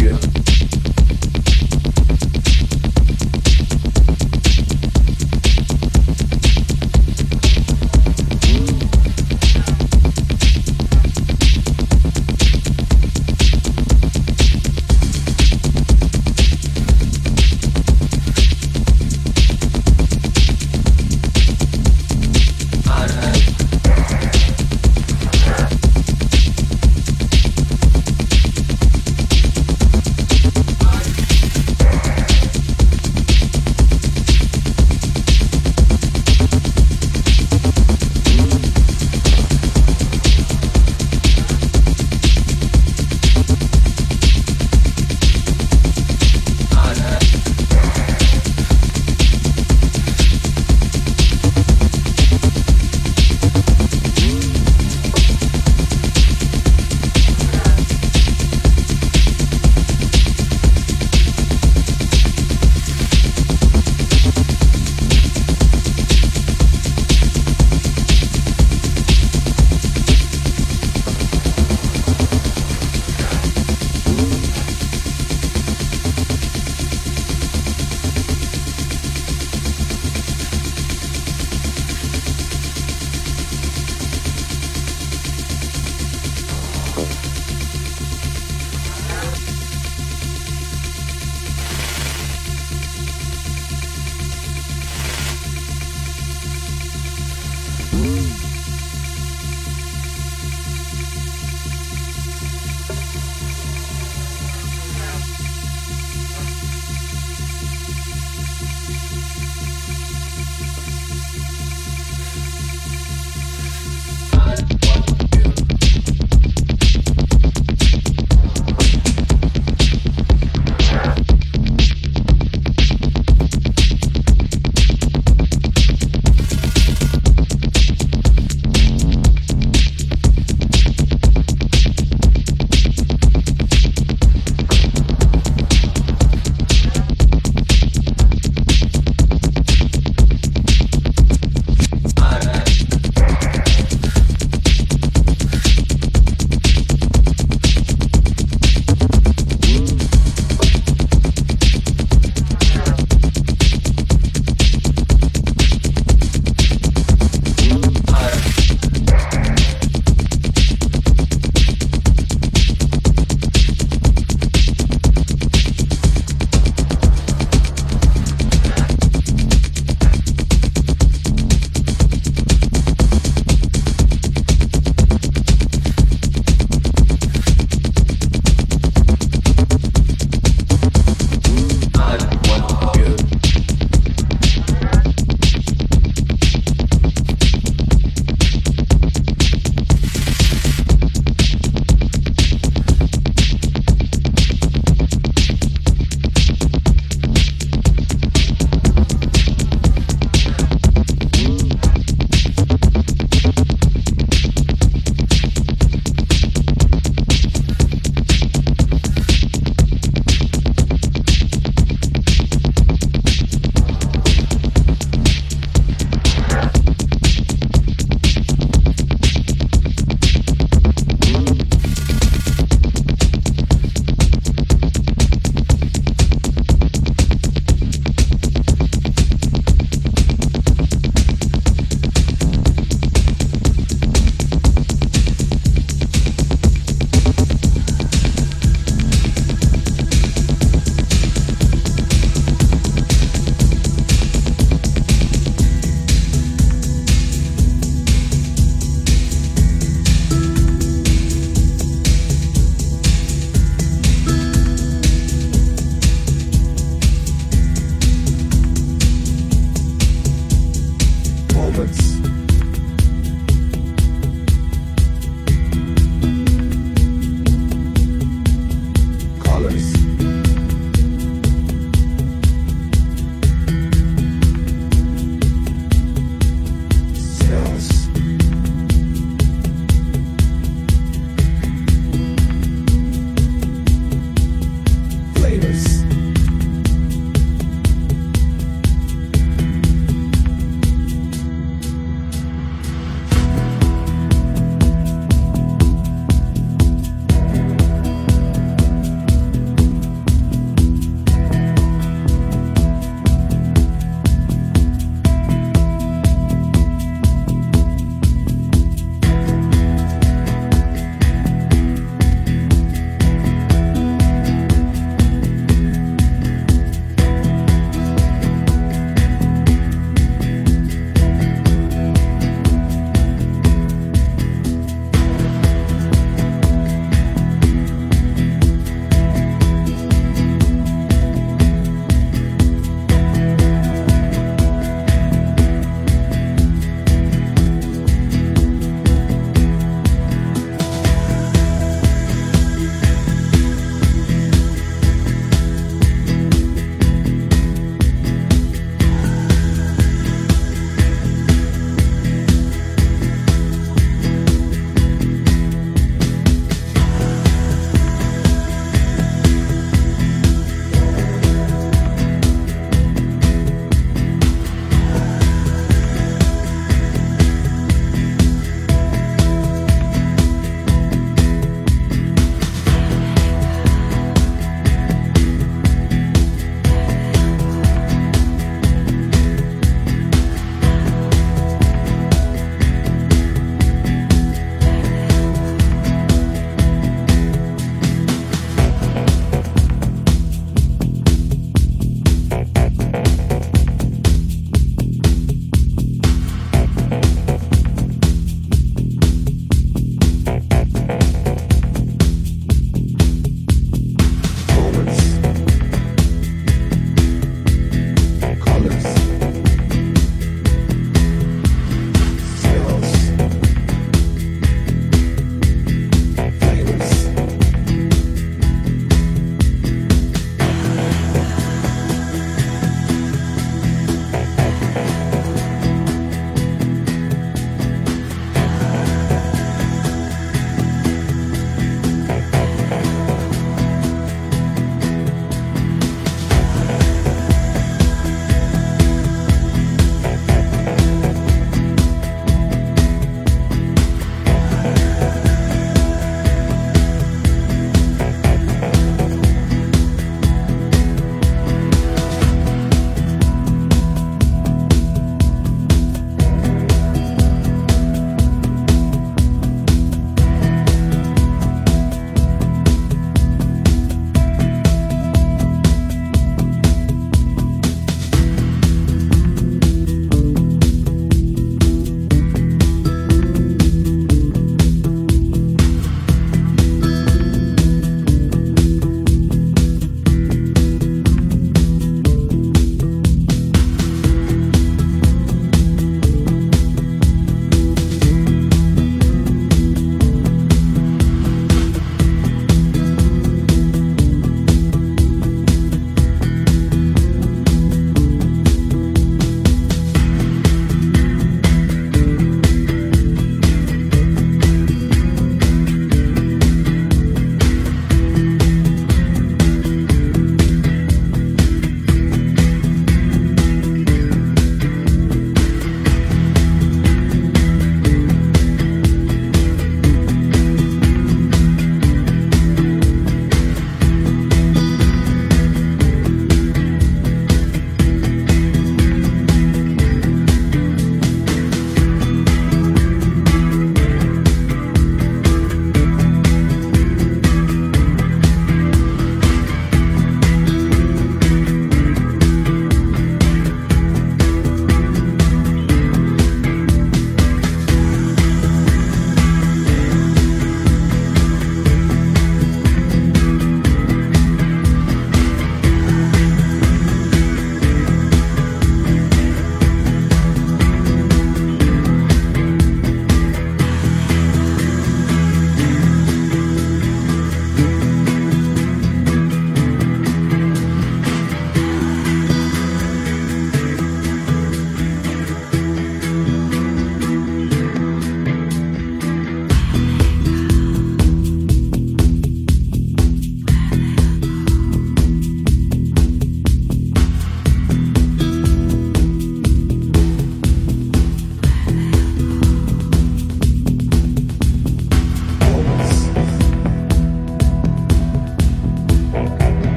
good.